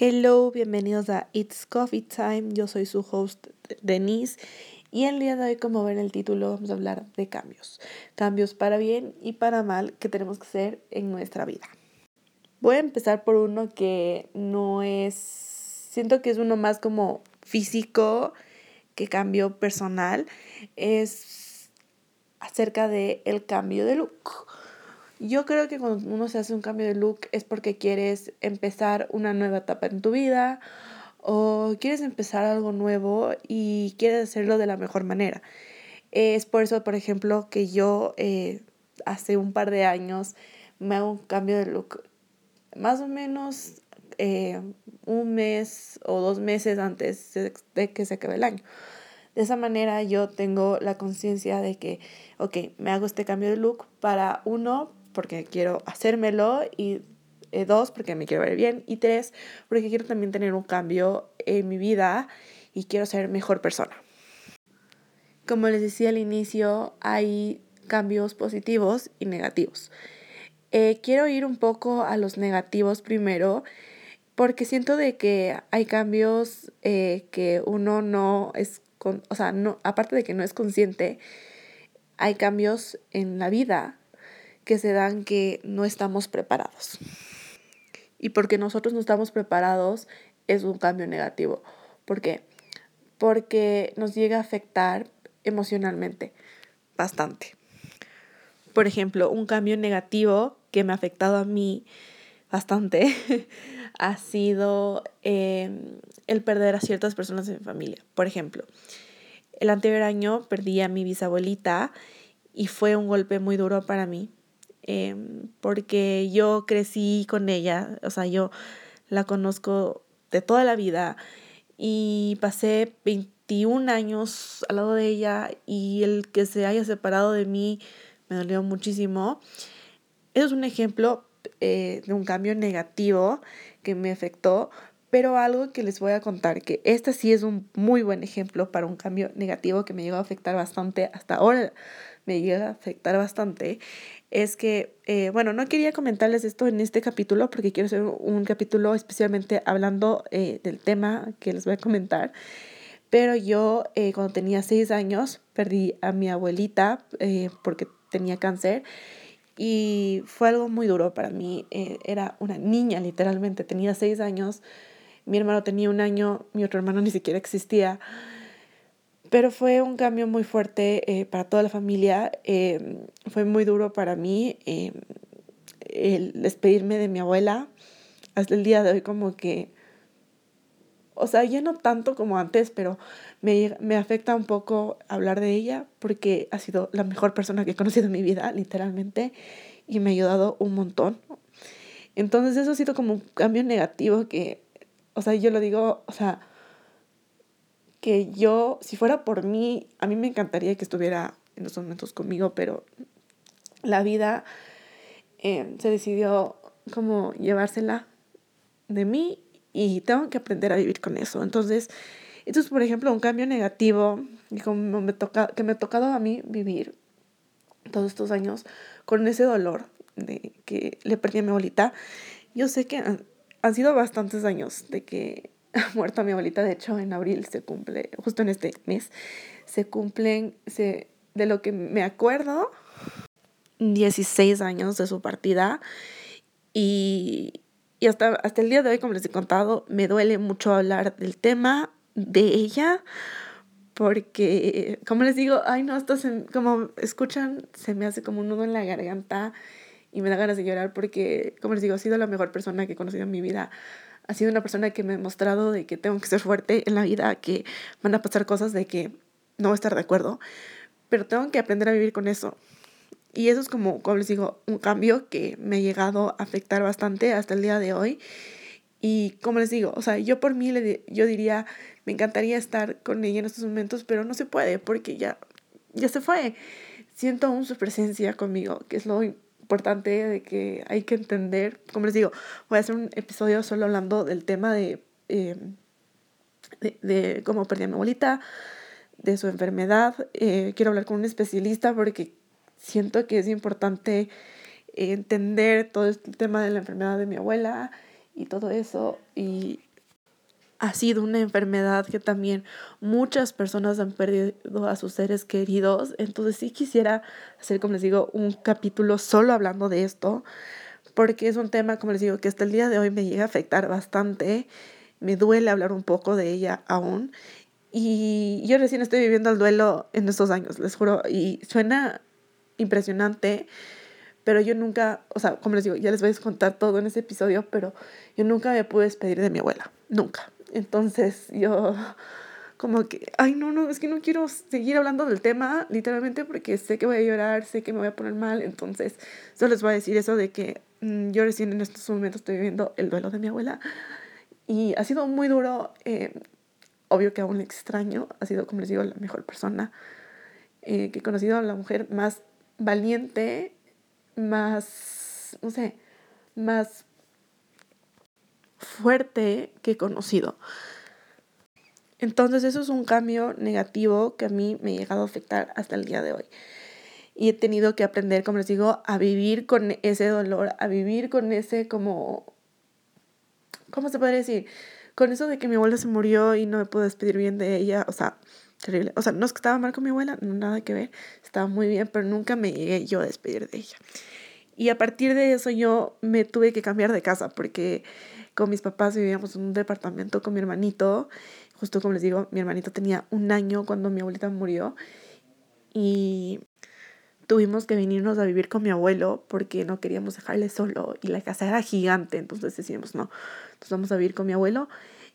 Hello, bienvenidos a It's Coffee Time. Yo soy su host Denise y el día de hoy, como ven el título, vamos a hablar de cambios. Cambios para bien y para mal que tenemos que hacer en nuestra vida. Voy a empezar por uno que no es, siento que es uno más como físico que cambio personal. Es acerca de el cambio de look. Yo creo que cuando uno se hace un cambio de look es porque quieres empezar una nueva etapa en tu vida o quieres empezar algo nuevo y quieres hacerlo de la mejor manera. Es por eso, por ejemplo, que yo eh, hace un par de años me hago un cambio de look más o menos eh, un mes o dos meses antes de que se acabe el año. De esa manera yo tengo la conciencia de que, ok, me hago este cambio de look para uno, porque quiero hacérmelo y eh, dos, porque me quiero ver bien y tres, porque quiero también tener un cambio en mi vida y quiero ser mejor persona. Como les decía al inicio, hay cambios positivos y negativos. Eh, quiero ir un poco a los negativos primero, porque siento de que hay cambios eh, que uno no es, con, o sea, no, aparte de que no es consciente, hay cambios en la vida que se dan que no estamos preparados. Y porque nosotros no estamos preparados es un cambio negativo. ¿Por qué? Porque nos llega a afectar emocionalmente bastante. Por ejemplo, un cambio negativo que me ha afectado a mí bastante ha sido em, el perder a ciertas personas de mi familia. Por ejemplo, el anterior año perdí a mi bisabuelita y fue un golpe muy duro para mí Em, porque yo crecí con ella, o sea, yo la conozco de toda la vida y pasé 21 años al lado de ella y el que se haya separado de mí me dolió muchísimo. Eso es un ejemplo eh, de un cambio negativo que me afectó, pero algo que les voy a contar, que este sí es un muy buen ejemplo para un cambio negativo que me llegó a afectar bastante, hasta ahora me llega a afectar bastante, es que, eh, bueno, no quería comentarles esto en este capítulo porque quiero hacer un capítulo especialmente hablando eh, del tema que les voy a comentar. Pero yo eh, cuando tenía seis años perdí a mi abuelita porque tenía cáncer y fue algo muy duro para mí. era una niña literalmente, tenía seis años, mi hermano tenía un año, mi otro hermano ni siquiera existía. Pero fue un cambio muy fuerte eh, para toda la familia. Eh, fue muy duro para mí eh, el despedirme de mi abuela. Hasta el día de hoy como que, o sea, ya no tanto como antes, pero me, me afecta un poco hablar de ella porque ha sido la mejor persona que he conocido en mi vida, literalmente, y me ha ayudado un montón. Entonces eso ha sido como un cambio negativo que, o sea, yo lo digo, o sea, que yo, si fuera por mí, a mí me encantaría que estuviera en los momentos conmigo, pero la vida eh, se decidió como llevársela de mí y tengo que aprender a vivir con eso. Entonces, esto es, por ejemplo, un cambio negativo y como me toca, que me ha tocado a mí vivir todos estos años con ese dolor de que le perdí a mi abuelita. Yo sé que han, sido bastantes años de que muerto mi abuelita, de hecho en abril se cumple, justo en este mes, se cumplen, se, de lo que me acuerdo, 16 años de su partida. Y, y hasta, hasta el día de hoy, como les he contado, me duele mucho hablar del tema de ella porque, como les digo, ay no, esto se, como escuchan, se me hace como un nudo en la garganta y me da ganas de llorar porque, como les digo, ha sido la mejor persona que he conocido en mi vida ha sido una persona que me ha mostrado de que tengo que ser fuerte en la vida, que van a pasar cosas de que no voy a estar de acuerdo, pero tengo que aprender a vivir con eso. Y eso es como, como les digo, un cambio que me ha llegado a afectar bastante hasta el día de hoy. Y como les digo, o sea, yo por mí, le, yo diría, me encantaría estar con ella en estos momentos, pero no se puede porque ya, ya se fue. Siento aún su presencia conmigo, que es lo importante de que hay que entender, como les digo, voy a hacer un episodio solo hablando del tema de, eh, de, cómo perdí a mi abuelita, de su enfermedad. Eh, quiero hablar con un especialista porque siento que es importante entender todo este tema de la enfermedad de mi abuela y todo eso. Y ha sido una enfermedad que también muchas personas han perdido a sus seres queridos. Entonces sí quisiera hacer, como les digo, un capítulo solo hablando de esto, porque es un tema, como les digo, que hasta el día de hoy me llega a afectar bastante. Me duele hablar un poco de ella aún. Y yo recién estoy viviendo el duelo en estos años, les juro. Y suena impresionante, pero yo nunca, o sea, como les digo, ya les voy a contar todo en ese episodio, pero yo nunca me pude despedir de mi abuela, nunca. Entonces yo como que, ay, no, no, es que no quiero seguir hablando del tema, literalmente, porque sé que voy a llorar, sé que me voy a poner mal, entonces solo les voy a decir eso de que mm, yo recién en estos momentos estoy viviendo el duelo de mi abuela y ha sido muy duro, eh, obvio que aún le extraño, ha sido, como les digo, la mejor persona eh, que he conocido, la mujer más valiente, más, no sé, más fuerte que he conocido. Entonces eso es un cambio negativo que a mí me ha llegado a afectar hasta el día de hoy. Y he tenido que aprender, como les digo, a vivir con ese dolor, a vivir con ese como, ¿cómo se puede decir? Con eso de que mi abuela se murió y no me puedo despedir bien de ella, o sea, terrible. O sea, no es que estaba mal con mi abuela, no nada que ver, estaba muy bien, pero nunca me llegué yo a despedir de ella. Y a partir de eso yo me tuve que cambiar de casa porque con mis papás vivíamos en un departamento con mi hermanito. Justo como les digo, mi hermanito tenía un año cuando mi abuelita murió y tuvimos que venirnos a vivir con mi abuelo porque no queríamos dejarle solo y la casa era gigante, entonces decíamos, no, vamos a vivir con mi abuelo.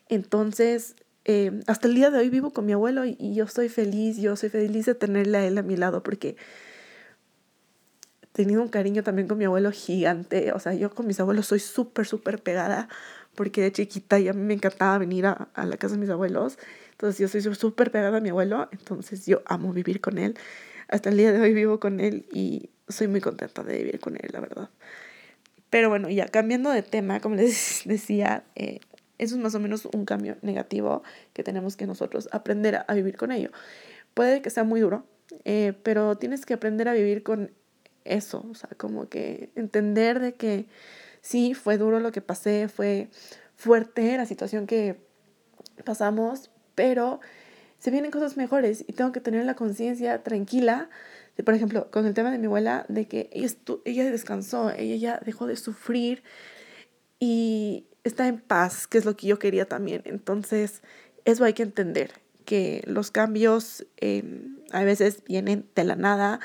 Entonces, eh, hasta el día de hoy vivo con mi abuelo y, y yo estoy feliz, yo soy feliz de tenerle a él a mi lado porque tenido un cariño también con mi abuelo gigante. O sea, yo con mis abuelos soy súper, súper pegada porque de chiquita ya me encantaba venir a, a la casa de mis abuelos. Entonces yo soy súper pegada a mi abuelo, entonces yo amo vivir con él. Hasta el día de hoy vivo con él y soy muy contenta de vivir con él, la verdad. Pero bueno, ya cambiando de tema, como les decía, eh, eso es más o menos un cambio negativo que tenemos que nosotros aprender a, vivir con ello. Puede que sea muy duro, eh, pero tienes que aprender a vivir con eso, o sea, como que entender de que sí, fue duro lo que pasé, fue fuerte la situación que pasamos, pero se vienen cosas mejores y tengo que tener la conciencia tranquila de, por ejemplo, con el tema de mi abuela, de que ella, ella descansó, ella ya dejó de sufrir y está en paz, que es lo que yo quería también. Entonces, eso hay que entender, que los cambios em, a veces vienen de la nada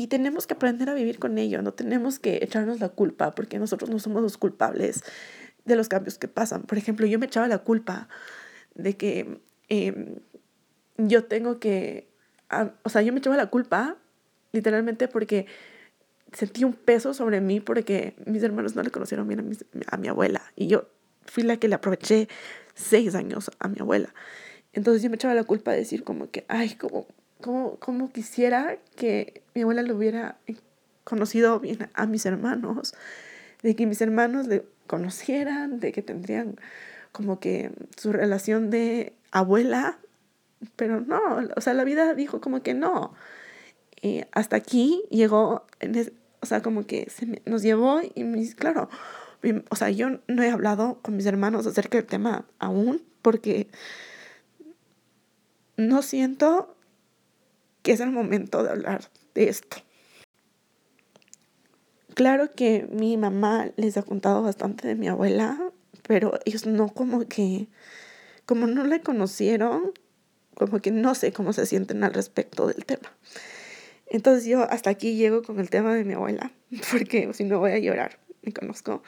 y tenemos que aprender a vivir con ello, no tenemos que echarnos la culpa porque nosotros no somos los culpables de los cambios que pasan. Por ejemplo, yo me echaba la culpa de que em, yo tengo que, o sea, yo me echaba la culpa literalmente porque sentí un peso sobre mí porque mis hermanos no le conocieron bien a, a mi abuela y yo fui la que le aproveché seis años a mi abuela. Entonces yo me echaba la culpa de decir como que, ay, como cómo, quisiera que mi abuela lo hubiera conocido bien a mis hermanos, de que mis hermanos le conocieran, de que tendrían como que su relación de abuela, pero no, o sea, la vida dijo como que no. Y hasta aquí llegó, o sea, como que se nos llevó y mis, claro, o sea, yo no he hablado con mis hermanos acerca del tema aún porque no siento que es el momento de hablar de esto. Claro que mi mamá les ha contado bastante de mi abuela, pero ellos no como que, como no la conocieron, como que no sé cómo se sienten al respecto del tema. Entonces yo hasta aquí llego con el tema de mi abuela, porque si no voy a llorar, me conozco.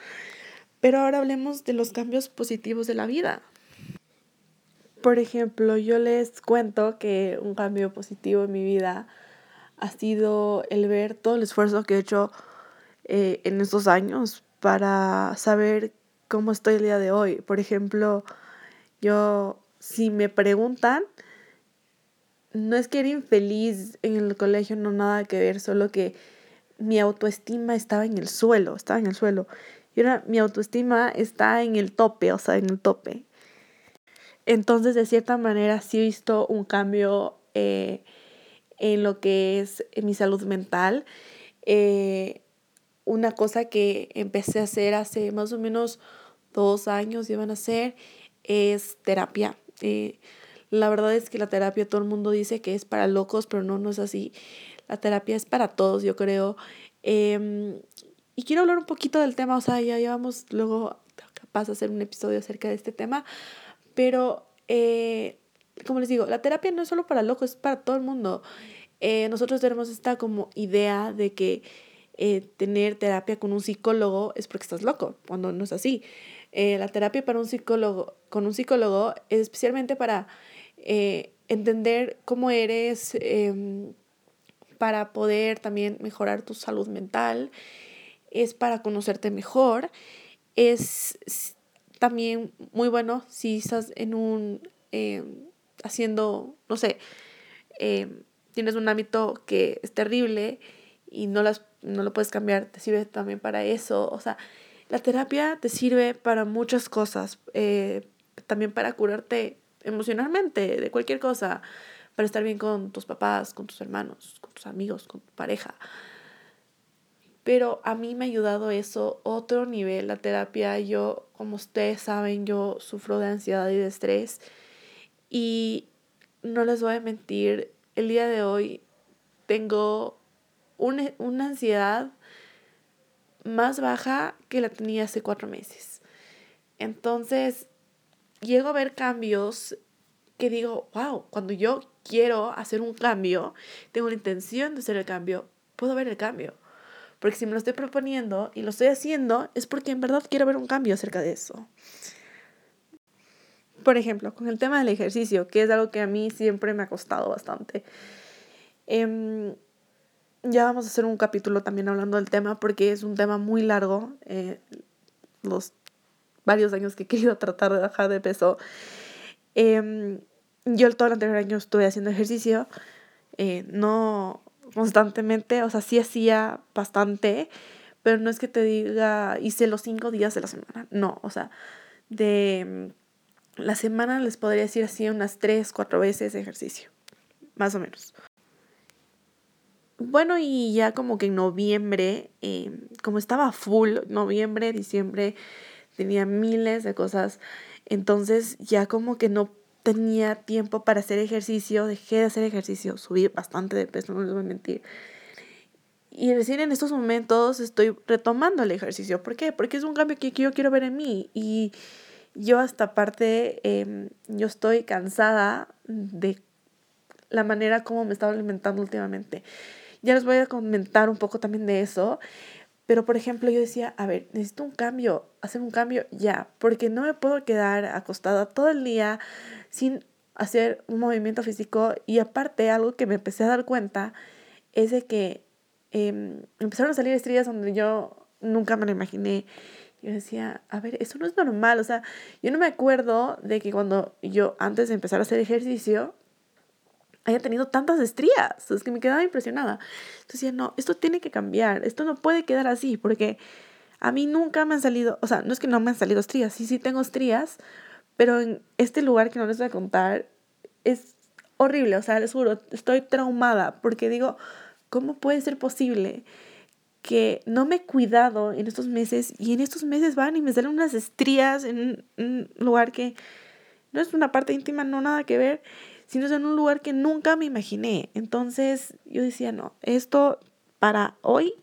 Pero ahora hablemos de los cambios positivos de la vida. Por ejemplo, yo les cuento que un cambio positivo en mi vida ha sido el ver todo el esfuerzo que he hecho eh, en estos años para saber cómo estoy el día de hoy. Por ejemplo, yo, si me preguntan, no es que era infeliz en el colegio, no nada que ver, solo que mi autoestima estaba en el suelo, estaba en el suelo. Y ahora mi autoestima está en el tope, o sea, en el tope. Entonces, de cierta manera, sí he visto un cambio eh, en lo que es mi salud mental. Eh, una cosa que empecé a hacer hace más o menos dos años llevan a hacer es terapia. Eh, la verdad es que la terapia todo el mundo dice que es para locos, pero no, no es así. La terapia es para todos, yo creo. Em, y quiero hablar un poquito del tema, o sea, ya llevamos luego capaz de hacer un episodio acerca de este tema, pero eh, como les digo, la terapia no es solo para locos, es para todo el mundo. Eh, nosotros tenemos esta como idea de que eh, tener terapia con un psicólogo es porque estás loco, cuando no es así. la terapia para un psicólogo, con un psicólogo es especialmente para entender cómo eres, em, para poder también mejorar tu salud mental, es para conocerte mejor, es también muy bueno si estás en un, em, haciendo, no sé, em, tienes un hábito que es terrible y no, las, no lo puedes cambiar, te sirve también para eso. O sea, la terapia te sirve para muchas cosas, eh, también para curarte emocionalmente de cualquier cosa, para estar bien con tus papás, con tus hermanos, con tus amigos, con tu pareja. Pero a mí me ha ayudado eso otro nivel, la terapia. Yo, como ustedes saben, yo sufro de ansiedad y de estrés. Y no les voy a mentir, el día de hoy tengo una, una ansiedad más baja que la tenía hace cuatro meses. Entonces, llego a ver cambios que digo, wow, cuando yo quiero hacer un cambio, tengo la intención de hacer el cambio, puedo ver el cambio. Porque si me lo estoy proponiendo y lo estoy haciendo, es porque en verdad quiero ver un cambio acerca de eso. Por ejemplo, con el tema del ejercicio, que es algo que a mí siempre me ha costado bastante. Em, ya vamos a hacer un capítulo también hablando del tema porque es un tema muy largo. Eh, los varios años que he querido tratar de bajar de peso. Eh, yo todo el anterior año estuve haciendo ejercicio, eh, no constantemente, o sea, sí hacía bastante, pero no es que te diga, hice los cinco días de la semana, no, o sea, de la semana les podría decir así unas tres, cuatro veces ejercicio, más o menos. Bueno, y ya como que en noviembre, eh, como estaba full, noviembre, diciembre, tenía miles de cosas, entonces ya como que no tenía tiempo para hacer ejercicio, dejé de hacer ejercicio, subí bastante de peso, no les voy a mentir. Y recién en estos momentos estoy retomando el ejercicio. ¿Por qué? Porque es un cambio que yo quiero ver en mí. Y yo hasta aparte, em, yo estoy cansada de la manera como me estaba alimentando últimamente. Ya les voy a comentar un poco también de eso. Pero, por ejemplo, yo decía, a ver, necesito un cambio, hacer un cambio ya, porque no me puedo quedar acostada todo el día sin hacer un movimiento físico. Y aparte, algo que me empecé a dar cuenta es de que em, empezaron a salir estrellas donde yo nunca me lo imaginé. Yo decía, a ver, eso no es normal. O sea, yo no me acuerdo de que cuando yo, antes de empezar a hacer ejercicio, haya tenido tantas estrías. Es que me quedaba impresionada. Entonces decía, no, esto tiene que cambiar. Esto no puede quedar así porque a mí nunca me han salido, o sea, no es que no me han salido estrías, sí, sí tengo estrías, pero en este lugar que no les voy a contar es horrible, o sea, les juro, estoy traumada porque digo, ¿cómo puede ser posible que no me he cuidado en estos meses y en estos meses van y me salen unas estrías en un lugar que no es una parte íntima, no nada que ver, sino es en un lugar que nunca me imaginé. Entonces yo decía, no, esto para hoy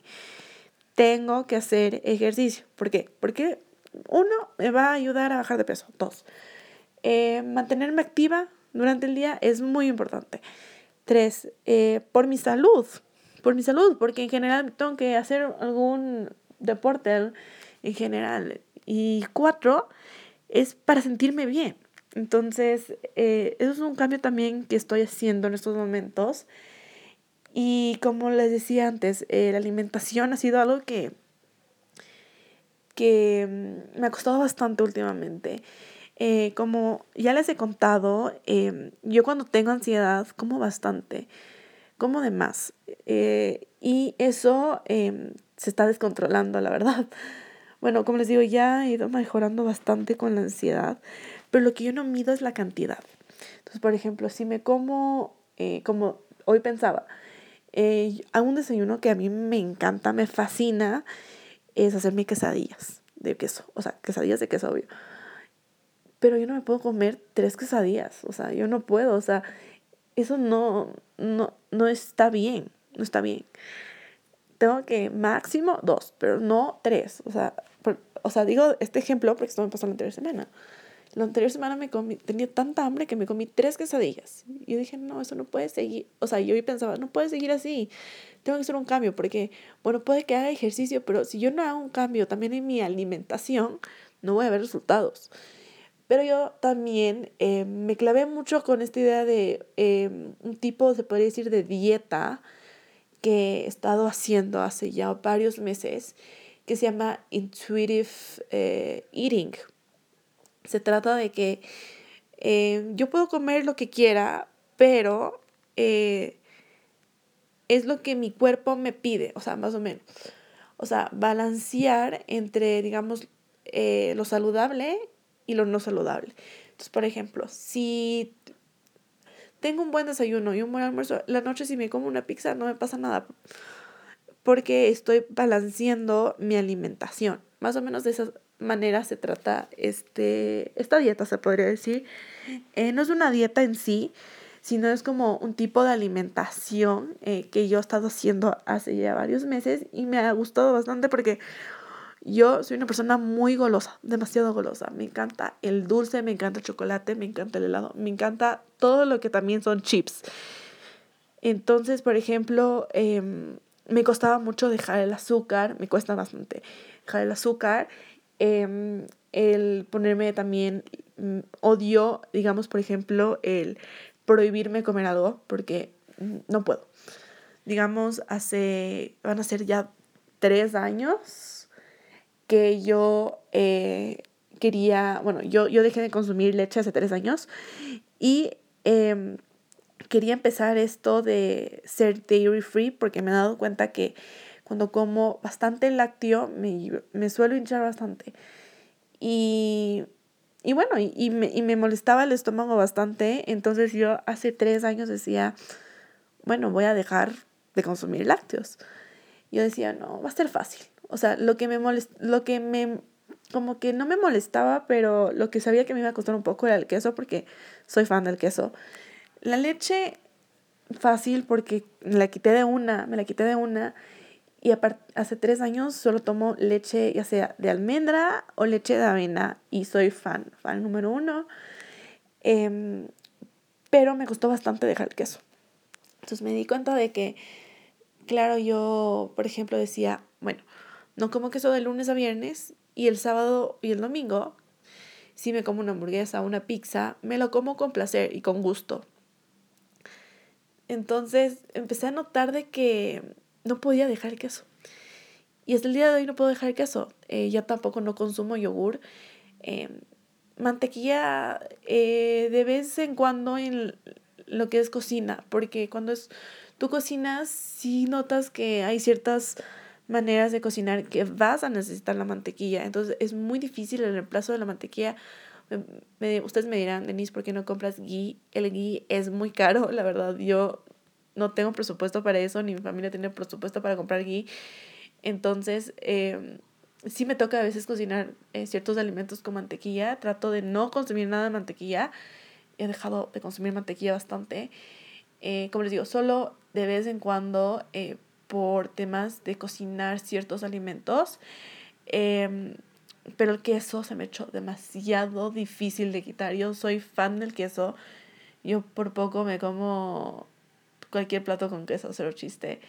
tengo que hacer ejercicio. ¿Por qué? Porque uno, me va a ayudar a bajar de peso. Dos, eh, mantenerme activa durante el día es muy importante. Tres, eh, por mi salud. Por mi salud, porque en general tengo que hacer algún deporte en general. Y cuatro, es para sentirme bien. Entonces, eh, eso es un cambio también que estoy haciendo en estos momentos. Y como les decía antes, la alimentación ha sido algo que que mm, me ha costado bastante últimamente. Eh, como ya les he contado, yo cuando tengo ansiedad como bastante, como de más. Eh, y eso em, se está descontrolando, la verdad. Bueno, como les digo, ya he ido mejorando bastante con la ansiedad, pero lo que yo no mido es la cantidad. Entonces, por ejemplo, si me como, eh, como hoy pensaba, a un desayuno que a mí me encanta, me fascina, es hacerme quesadillas. de queso, o sea, quesadillas de queso, obvio. Pero yo no me puedo comer tres quesadillas, o sea, yo no puedo, o sea, eso no, no, no está bien, no está bien. Tengo que máximo dos, pero no tres, o sea, o sea, digo este ejemplo porque esto me pasó la anterior semana. La anterior semana me comí, tenía tanta hambre que me comí tres quesadillas. Yo dije, no, eso no puede seguir. O sea, yo pensaba, no puede seguir así. Tengo que hacer un cambio porque, bueno, puede que haga ejercicio, pero si yo no hago un cambio también en mi alimentación, no voy a ver resultados. Pero yo también eh, me clavé mucho con esta idea de eh, un tipo, se podría decir, de dieta que he estado haciendo hace ya varios meses, que se llama Intuitive eh, Eating se trata de que yo puedo comer lo que quiera, pero es lo que mi cuerpo me pide, o sea, más o menos. O sea, balancear entre, digamos, lo saludable y lo no saludable. Entonces, por ejemplo, si tengo un buen desayuno y un buen almuerzo, la noche si me como una pizza no me pasa nada porque estoy balanceando mi alimentación. Más o menos de esa manera se trata este, esta dieta, se podría decir. Eh, no es una dieta en sí, sino es como un tipo de alimentación eh, que yo he estado haciendo hace ya varios meses y me ha gustado bastante porque yo soy una persona muy golosa, demasiado golosa. Me encanta el dulce, me encanta el chocolate, me encanta el helado, me encanta todo lo que también son chips. Entonces, por ejemplo, em, me costaba mucho dejar el azúcar, me cuesta bastante dejar el azúcar Em, el ponerme también, mm, odio, digamos, por ejemplo, el prohibirme comer algo porque mm, no puedo. Digamos, hace, van a ser ya tres años que yo eh, quería, bueno, yo, yo dejé de consumir leche hace tres años y em, quería empezar esto de ser dairy free porque me he dado cuenta que cuando como bastante lácteo me, me suelo hinchar bastante. Y, y bueno, y, y, me, y me molestaba el estómago bastante. Entonces yo hace tres años decía, bueno, voy a dejar de consumir lácteos. Yo decía, no, va a ser fácil. O sea, lo que me molest, lo que me como que no me molestaba, pero lo que sabía que me iba a costar un poco era el queso porque soy fan del queso. La leche fácil porque me la quité de una, me la quité de una y hace tres años solo tomo leche ya sea de almendra o leche de avena y soy fan, fan número uno. Em, pero me costó bastante dejar el queso. Entonces me di cuenta de que, claro, yo, por ejemplo, decía, bueno, no como queso de lunes a viernes y el sábado y el domingo, si me como una hamburguesa una pizza, me lo como con placer y con gusto. Entonces empecé a notar de que no podía dejar queso. Y hasta el día de hoy no puedo dejar queso. Eh, ya tampoco no consumo yogur. Em, mantequilla eh, de vez en cuando en lo que es cocina, porque cuando es, tú cocinas, sí notas que hay ciertas maneras de cocinar que vas a necesitar la mantequilla. Entonces es muy difícil el reemplazo de la mantequilla. ustedes me dirán, Denise, ¿por qué no compras ghee? El ghee es muy caro, la verdad. Yo no tengo presupuesto para eso, ni mi familia tiene presupuesto para comprar ghee. Entonces, eh, sí me toca a veces cocinar eh, ciertos alimentos con mantequilla. Trato de no consumir nada de mantequilla. He dejado de consumir mantequilla bastante. Eh, como les digo, solo de vez en cuando eh, por temas de cocinar ciertos alimentos. Em, pero el queso se me echó demasiado difícil de quitar. Yo soy fan del queso. Yo por poco me como cualquier plato con queso, cero chiste.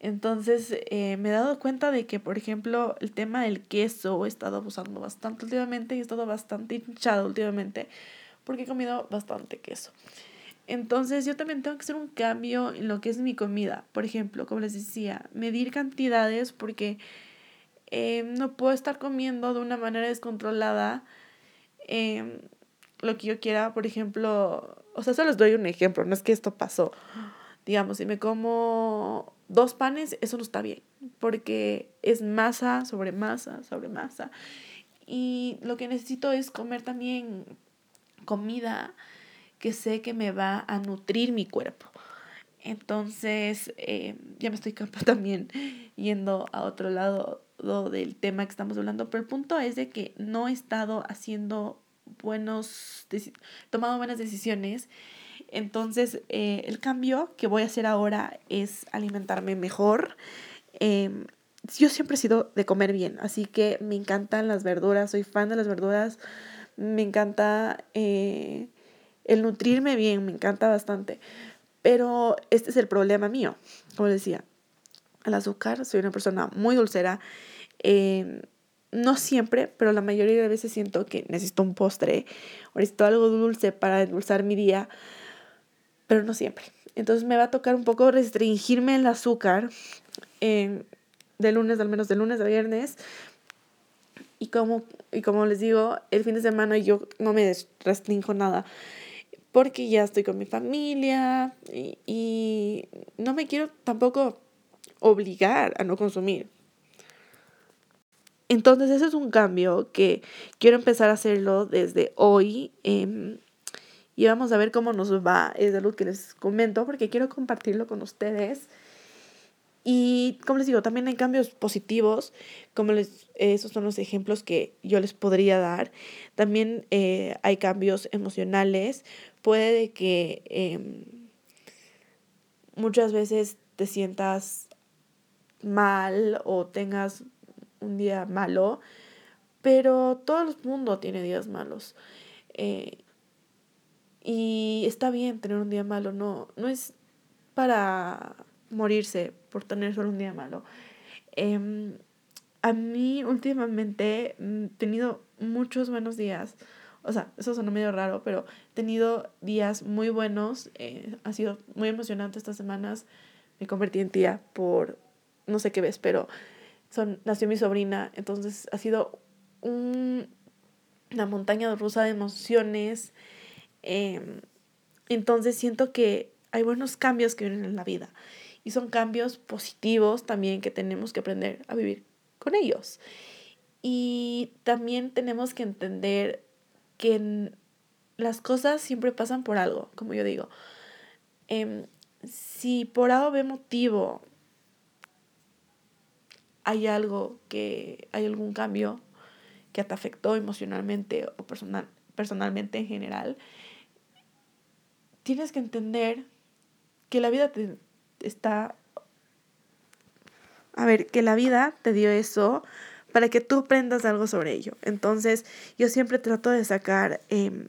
Entonces eh, me he dado cuenta de que, por ejemplo, el tema del queso he estado abusando bastante últimamente y he estado bastante hinchado últimamente porque he comido bastante queso. Entonces yo también tengo que hacer un cambio en lo que es mi comida. Por ejemplo, como les decía, medir cantidades porque eh, no puedo estar comiendo de una manera descontrolada eh, lo que yo quiera. Por ejemplo, o sea, solo les doy un ejemplo, no es que esto pasó digamos, si me como dos panes, eso no está bien, porque es masa sobre masa sobre masa. Y lo que necesito es comer también comida que sé que me va a nutrir mi cuerpo. Entonces, eh, ya me estoy también yendo a otro lado del tema que estamos hablando, pero el punto es de que no he estado haciendo buenos, tomado buenas decisiones. Entonces, eh, el cambio que voy a hacer ahora es alimentarme mejor. Em, yo siempre he sido de comer bien, así que me encantan las verduras, soy fan de las verduras, me encanta eh, el nutrirme bien, me encanta bastante. Pero este es el problema mío, como decía, el azúcar, soy una persona muy dulcera. Em, no siempre, pero la mayoría de veces siento que necesito un postre o necesito algo dulce para endulzar mi día, pero no siempre. Entonces me va a tocar un poco restringirme el azúcar em, de lunes, al menos de lunes a viernes. Y como, y como les digo, el fin de semana yo no me restringo nada porque ya estoy con mi familia y, no me quiero tampoco obligar a no consumir. Entonces ese es un cambio que quiero empezar a hacerlo desde hoy. Em, y vamos a ver cómo nos va. Es algo que les comento porque quiero compartirlo con ustedes. Y como les digo, también hay cambios positivos, como les, esos son los ejemplos que yo les podría dar. También eh, hay cambios emocionales. Puede que em, muchas veces te sientas mal o tengas un día malo, pero todo el mundo tiene días malos. Eh, y está bien tener un día malo, no, no es para morirse por tener solo un día malo. Em, a mí últimamente he tenido muchos buenos días. O sea, eso suena medio raro, pero he tenido días muy buenos. Eh, ha sido muy emocionante estas semanas. Me convertí en tía por no sé qué ves, pero son, nació mi sobrina, entonces ha sido un, una montaña rusa de emociones. Em, entonces siento que hay buenos cambios que vienen en la vida y son cambios positivos también que tenemos que aprender a vivir con ellos. Y también tenemos que entender que las cosas siempre pasan por algo, como yo digo. Em, si por algo ve motivo hay algo que, hay algún cambio que te afectó emocionalmente o personal, personalmente en general, tienes que entender que la vida te está... A ver, que la vida te dio eso para que tú aprendas algo sobre ello. Entonces, yo siempre trato de sacar em,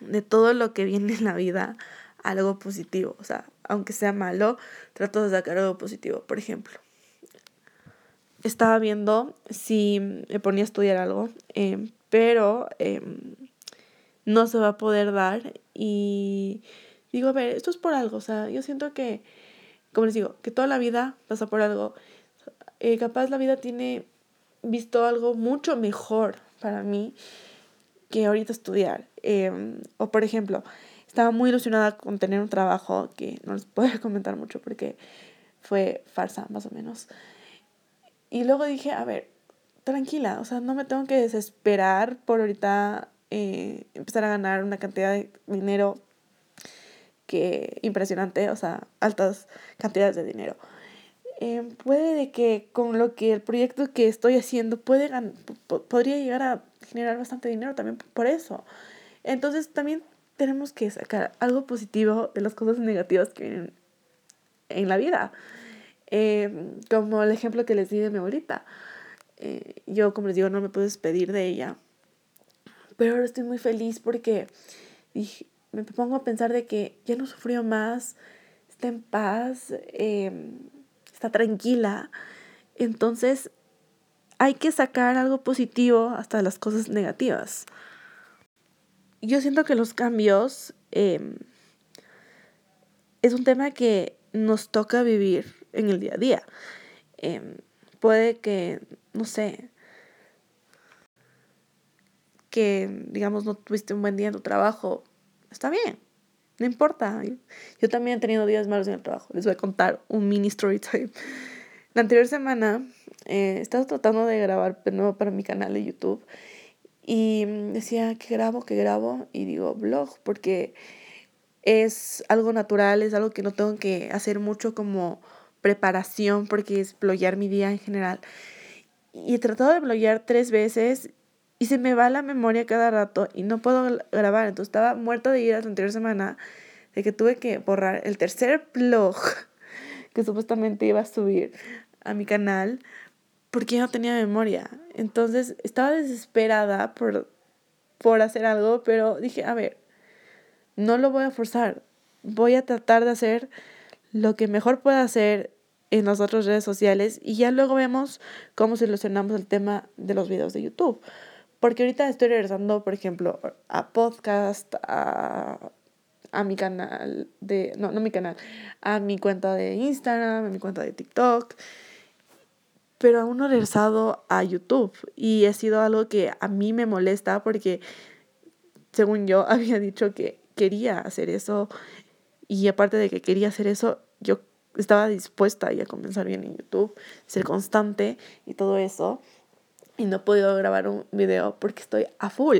de todo lo que viene en la vida algo positivo. O sea, aunque sea malo, trato de sacar algo positivo. Por ejemplo, estaba viendo si me ponía a estudiar algo, em, pero em, no se va a poder dar y digo, a ver, esto es por algo, o sea, yo siento que, como les digo, que toda la vida pasa por algo. Eh, capaz la vida tiene visto algo mucho mejor para mí que ahorita estudiar. Em, o por ejemplo, estaba muy ilusionada con tener un trabajo que no les puedo comentar mucho porque fue farsa, más o menos. Y luego dije, a ver, tranquila, o sea, no me tengo que desesperar por ahorita eh, empezar a ganar una cantidad de dinero que impresionante, o sea, altas cantidades de dinero. Eh, puede de que con lo que el proyecto que estoy haciendo puede podría llegar a generar bastante dinero también por eso. Entonces también tenemos que sacar algo positivo de las cosas negativas que vienen en la vida. Eh, como el ejemplo que les di de mi abuelita. Eh, yo, como les digo, no me puedo despedir de ella. Pero ahora estoy muy feliz porque dije, me pongo a pensar de que ya no sufrió más, está en paz, em, está tranquila. Entonces, hay que sacar algo positivo hasta las cosas negativas. Yo siento que los cambios em, es un tema que nos toca vivir en el día a día. Em, puede que, no sé, que digamos no tuviste un buen día en tu trabajo, está bien, no importa. Yo también he tenido días malos en el trabajo. Les voy a contar un mini story time. La anterior semana eh, estaba tratando de grabar nuevo para mi canal de YouTube y decía que grabo, que grabo y digo blog porque es algo natural, es algo que no tengo que hacer mucho como preparación porque es bloguear mi día en general. y he tratado de bloguear tres veces y se me va la memoria cada rato y no puedo grabar. Entonces estaba muerta de ir la anterior semana de que tuve que borrar el tercer blog que supuestamente iba a subir a mi canal porque no tenía memoria. Entonces estaba desesperada por, por hacer algo, pero dije, a ver, no lo voy a forzar. Voy a tratar de hacer lo que mejor pueda hacer en las otras redes sociales y ya luego vemos cómo solucionamos el tema de los videos de YouTube. Porque ahorita estoy regresando, por ejemplo, a podcast, a, a mi canal de, no, no mi canal, a mi cuenta de Instagram, a mi cuenta de TikTok, pero aún no he regresado a YouTube. Y ha sido algo que a mí me molesta porque, según yo, había dicho que quería hacer eso. Y aparte de que quería hacer eso, yo estaba dispuesta a comenzar bien en YouTube, ser constante y todo eso. Y no he podido grabar un video porque estoy a full.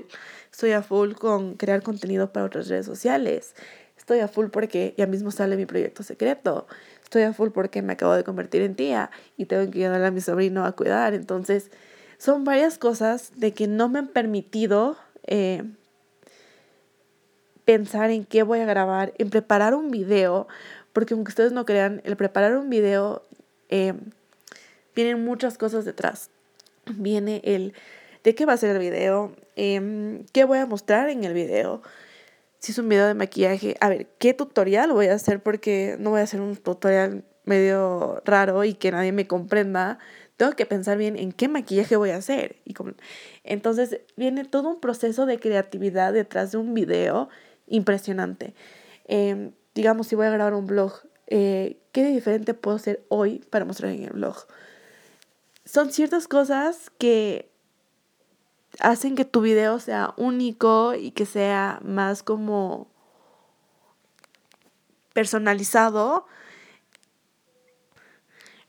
Estoy a full con crear contenido para otras redes sociales. Estoy a full porque ya mismo sale mi proyecto secreto. Estoy a full porque me acabo de convertir en tía y tengo que ayudar a mi sobrino a cuidar. Entonces, son varias cosas de que no me han permitido eh, pensar en qué voy a grabar, en preparar un video, porque aunque ustedes no crean, el preparar un video, eh, vienen muchas cosas detrás. Viene el de qué va a ser el video, em, qué voy a mostrar en el video, si es un video de maquillaje, a ver, qué tutorial voy a hacer, porque no voy a hacer un tutorial medio raro y que nadie me comprenda. Tengo que pensar bien en qué maquillaje voy a hacer. Y Entonces viene todo un proceso de creatividad detrás de un video impresionante. Em, digamos, si voy a grabar un blog, eh, ¿qué diferente puedo hacer hoy para mostrar en el blog? Son ciertas cosas que hacen que tu video sea único y que sea más como personalizado.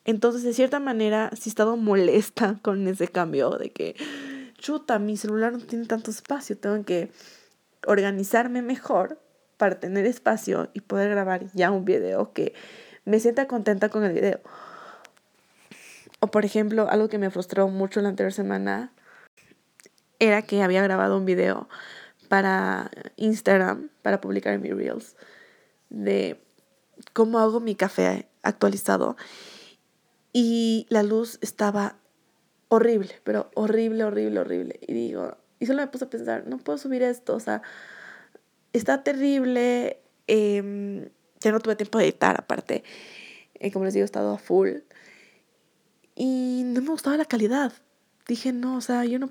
Entonces, de cierta manera, sí he estado molesta con ese cambio de que, chuta, mi celular no tiene tanto espacio, tengo que organizarme mejor para tener espacio y poder grabar ya un video que me sienta contenta con el video. O por ejemplo, algo que me frustró mucho la anterior semana era que había grabado un video para Instagram, para publicar en mi Reels, de cómo hago mi café actualizado. Y la luz estaba horrible, pero horrible, horrible, horrible. Y digo, y solo me puse a pensar, no puedo subir esto, o sea, está terrible. Eh, ya no tuve tiempo de editar, aparte. Eh, como les digo, he estado a full. Y no me gustaba la calidad. Dije, no, o sea, yo no,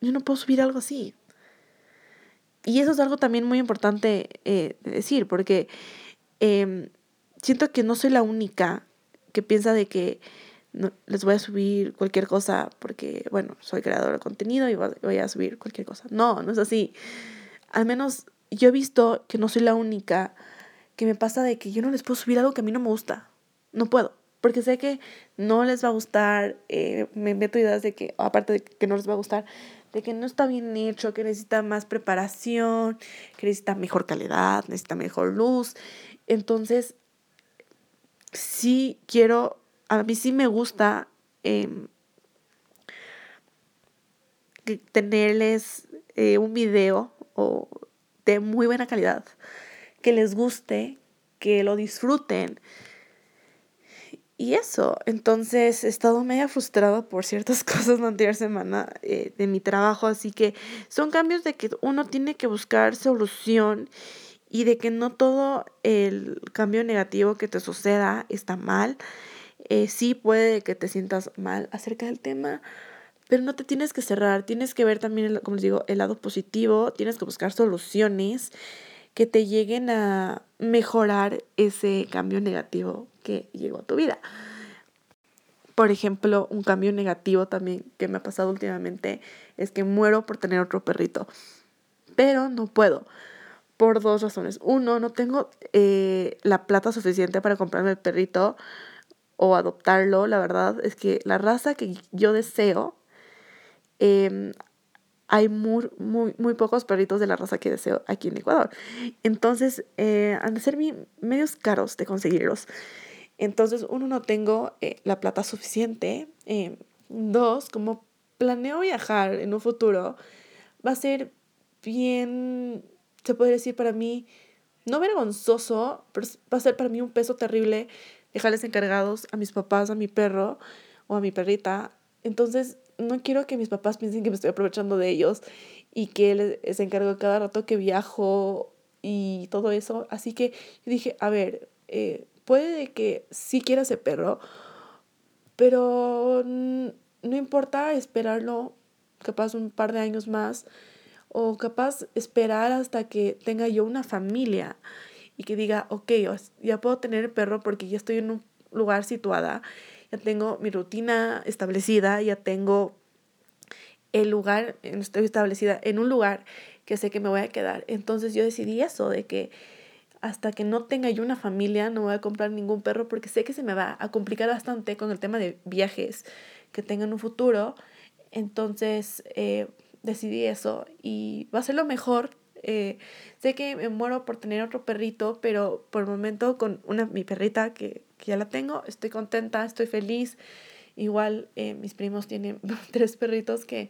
yo no puedo subir algo así. Y eso es algo también muy importante eh, de decir, porque em, siento que no soy la única que piensa de que les voy a subir cualquier cosa porque, bueno, soy creador de contenido y voy a subir cualquier cosa. No, no es así. Al menos yo he visto que no soy la única que me pasa de que yo no les puedo subir algo que a mí no me gusta. No puedo. Porque sé que no les va a gustar. Eh, me meto ideas de que, aparte de que no les va a gustar, de que no está bien hecho, que necesita más preparación, que necesita mejor calidad, necesita mejor luz. Entonces, sí quiero, a mí sí me gusta em, tenerles eh, un video o de muy buena calidad, que les guste, que lo disfruten. Y eso, entonces he estado media frustrada por ciertas cosas la anterior semana eh, de mi trabajo, así que son cambios de que uno tiene que buscar solución y de que no todo el cambio negativo que te suceda está mal. Eh, sí puede que te sientas mal acerca del tema, pero no te tienes que cerrar, tienes que ver también, como les digo, el lado positivo, tienes que buscar soluciones que te lleguen a mejorar ese cambio negativo que llegó a tu vida. Por ejemplo, un cambio negativo también que me ha pasado últimamente es que muero por tener otro perrito, pero no puedo por dos razones. Uno, no tengo eh, la plata suficiente para comprarme el perrito o adoptarlo. La verdad es que la raza que yo deseo Em, hay muy, muy, muy, pocos perritos de la raza que deseo aquí en Ecuador. Entonces, eh, han de ser medios caros de conseguirlos. Entonces, uno no tengo eh, la plata suficiente. Em, Dos, como planeo viajar en un futuro, va a ser bien, se puede decir para mí, no vergonzoso, pero va a ser para mí un peso terrible dejarles encargados a mis papás, a mi perro o a mi perrita. Entonces, no quiero que mis papás piensen que me estoy aprovechando de ellos y que les encargo cada rato que viajo y todo eso. Así que dije, a ver, eh, puede que sí quiera ese perro, pero no importa esperarlo capaz un par de años más o capaz esperar hasta que tenga yo una familia y que diga, ok, ya puedo tener perro porque ya estoy en un lugar situada, ya tengo mi rutina establecida, ya tengo el lugar, estoy establecida en un lugar que sé que me voy a quedar. Entonces yo decidí eso, de que hasta que no tenga yo una familia no voy a comprar ningún perro porque sé que se me va a complicar bastante con el tema de viajes que tenga en un futuro. Entonces eh, decidí eso y va a ser lo mejor. Eh, sé que me muero por tener otro perrito, pero por el momento con una, mi perrita que, que ya la tengo, estoy contenta, estoy feliz. Igual eh, mis primos tienen tres perritos que,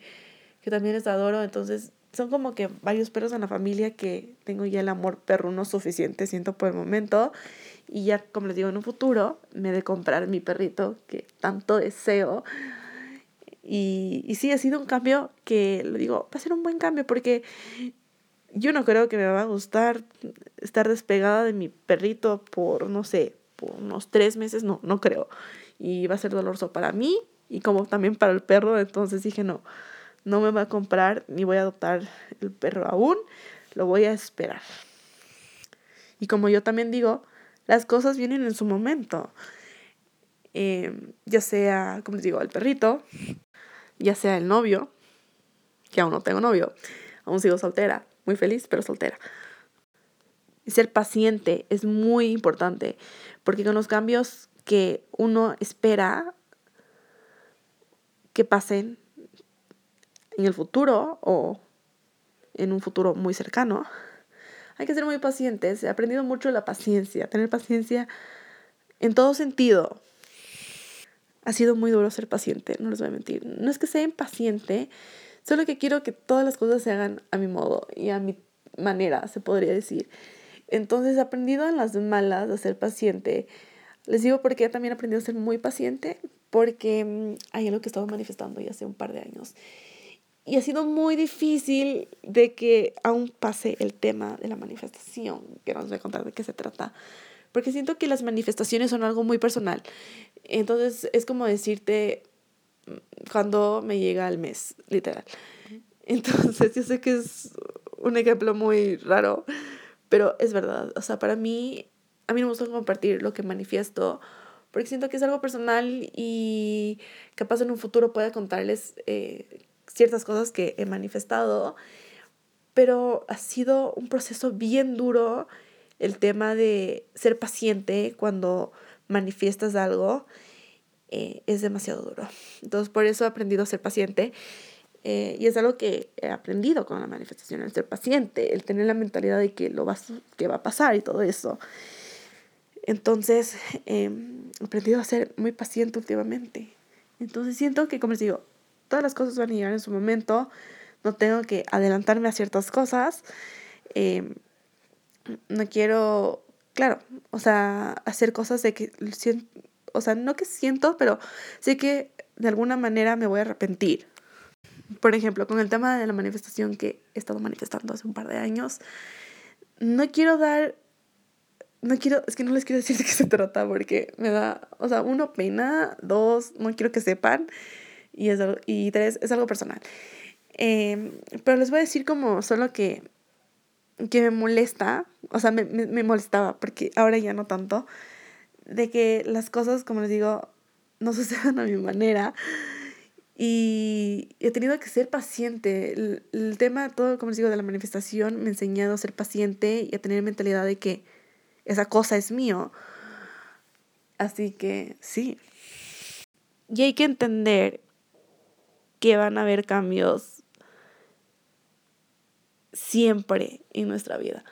que también les adoro, entonces son como que varios perros en la familia que tengo ya el amor perruno suficiente, siento por el momento. Y ya, como les digo, en un futuro me de comprar mi perrito que tanto deseo. Y, y sí, ha sido un cambio que, lo digo, va a ser un buen cambio porque yo no creo que me va a gustar estar despegada de mi perrito por, no sé, por unos tres meses, no, no creo. Y va a ser doloroso para mí y como también para el perro, entonces dije, no, no me va a comprar ni voy a adoptar el perro aún, lo voy a esperar. Y como yo también digo, las cosas vienen en su momento. Em, ya sea, como les digo, el perrito, ya sea el novio, que aún no tengo novio, aún sigo soltera, muy feliz, pero soltera. Y ser paciente es muy importante, porque con los cambios que uno espera que pasen en el futuro o en un futuro muy cercano, hay que ser muy pacientes. He aprendido mucho la paciencia, tener paciencia en todo sentido. Ha sido muy duro ser paciente, no les voy a mentir. No es que sea impaciente, solo que quiero que todas las cosas se hagan a mi modo y a mi manera, se podría decir. Entonces he aprendido en las malas a ser paciente. Les digo porque también he aprendido a ser muy paciente, porque mm, hay algo que he estado manifestando ya hace un par de años. Y ha sido muy difícil de que aún pase el tema de la manifestación, que no les voy a contar de qué se trata, porque siento que las manifestaciones son algo muy personal. Entonces es como decirte mm, cuando me llega el mes, literal. Entonces yo sé que es un ejemplo muy raro, pero es verdad. O sea, para mí, a mí me gusta compartir lo que manifiesto porque siento que es algo personal y capaz en un futuro pueda contarles eh, ciertas cosas que he manifestado, pero ha sido un proceso bien duro el tema de ser paciente cuando manifiestas algo. Eh, es demasiado duro. Entonces, por eso he aprendido a ser paciente. Eh, y es algo que he aprendido con la manifestación, el ser paciente, el tener la mentalidad de que, lo va, que va a pasar y todo eso. Entonces, em, he aprendido a ser muy paciente últimamente. Entonces, siento que, como les digo, todas las cosas van a llegar en su momento, no tengo que adelantarme a ciertas cosas. Em, no quiero, claro, o sea, hacer cosas de que, o sea, no que siento, pero sé que de alguna manera me voy a arrepentir. Por ejemplo, con el tema de la manifestación que he estado manifestando hace un par de años, no quiero dar, no quiero, es que no les quiero decir de qué se trata porque me da, o sea, uno, pena, dos, no quiero que sepan y, es, y tres, es algo personal. Em, pero les voy a decir como solo que, que me molesta, o sea, me, me, me molestaba, porque ahora ya no tanto, de que las cosas, como les digo, no sucedan a mi manera. Y he tenido que ser paciente. El, el, tema, todo, como les digo, de la manifestación me ha enseñado a ser paciente y a tener mentalidad de que esa cosa es mío. Así que sí. Y hay que entender que van a haber cambios siempre en nuestra vida.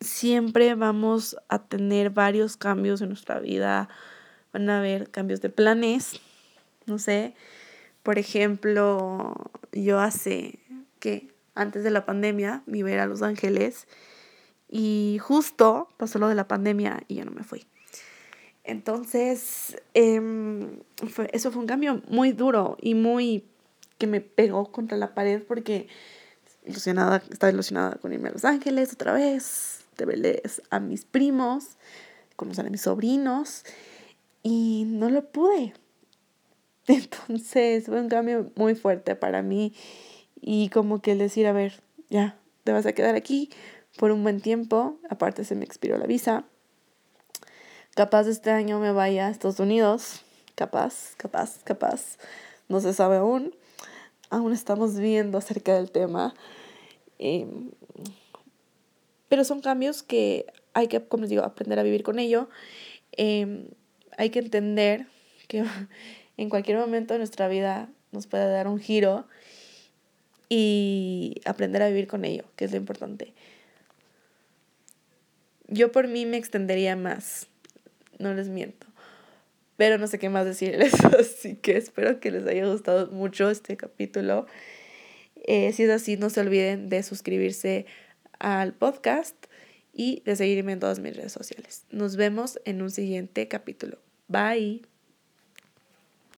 Siempre vamos a tener varios cambios en nuestra vida, van a haber cambios de planes, no sé. Por ejemplo, yo hace que antes de la pandemia me iba a ir a Los Ángeles y justo pasó lo de la pandemia y ya no me fui. Entonces, em, eso fue un cambio muy duro y muy que me pegó contra la pared porque ilusionada, estaba ilusionada con irme a Los Ángeles otra vez, de verles a mis primos, conocer a mis sobrinos y no lo pude. Entonces fue un cambio muy fuerte para mí y como que el decir, a ver, ya, te vas a quedar aquí por un buen tiempo, aparte se me expiró la visa. Capaz este año me vaya a Estados Unidos, capaz, capaz, capaz, no se sabe aún. Aún estamos viendo acerca del tema. Em, pero son cambios que hay que, como digo, aprender a vivir con ello. Em, hay que entender que en cualquier momento de nuestra vida nos puede dar un giro y aprender a vivir con ello, que es lo importante. Yo por mí me extendería más, no les miento, pero no sé qué más decirles, así que espero que les haya gustado mucho este capítulo. Eh, si es así, no se olviden de suscribirse al podcast y de seguirme en todas mis redes sociales. Nos vemos en un siguiente capítulo. Bye.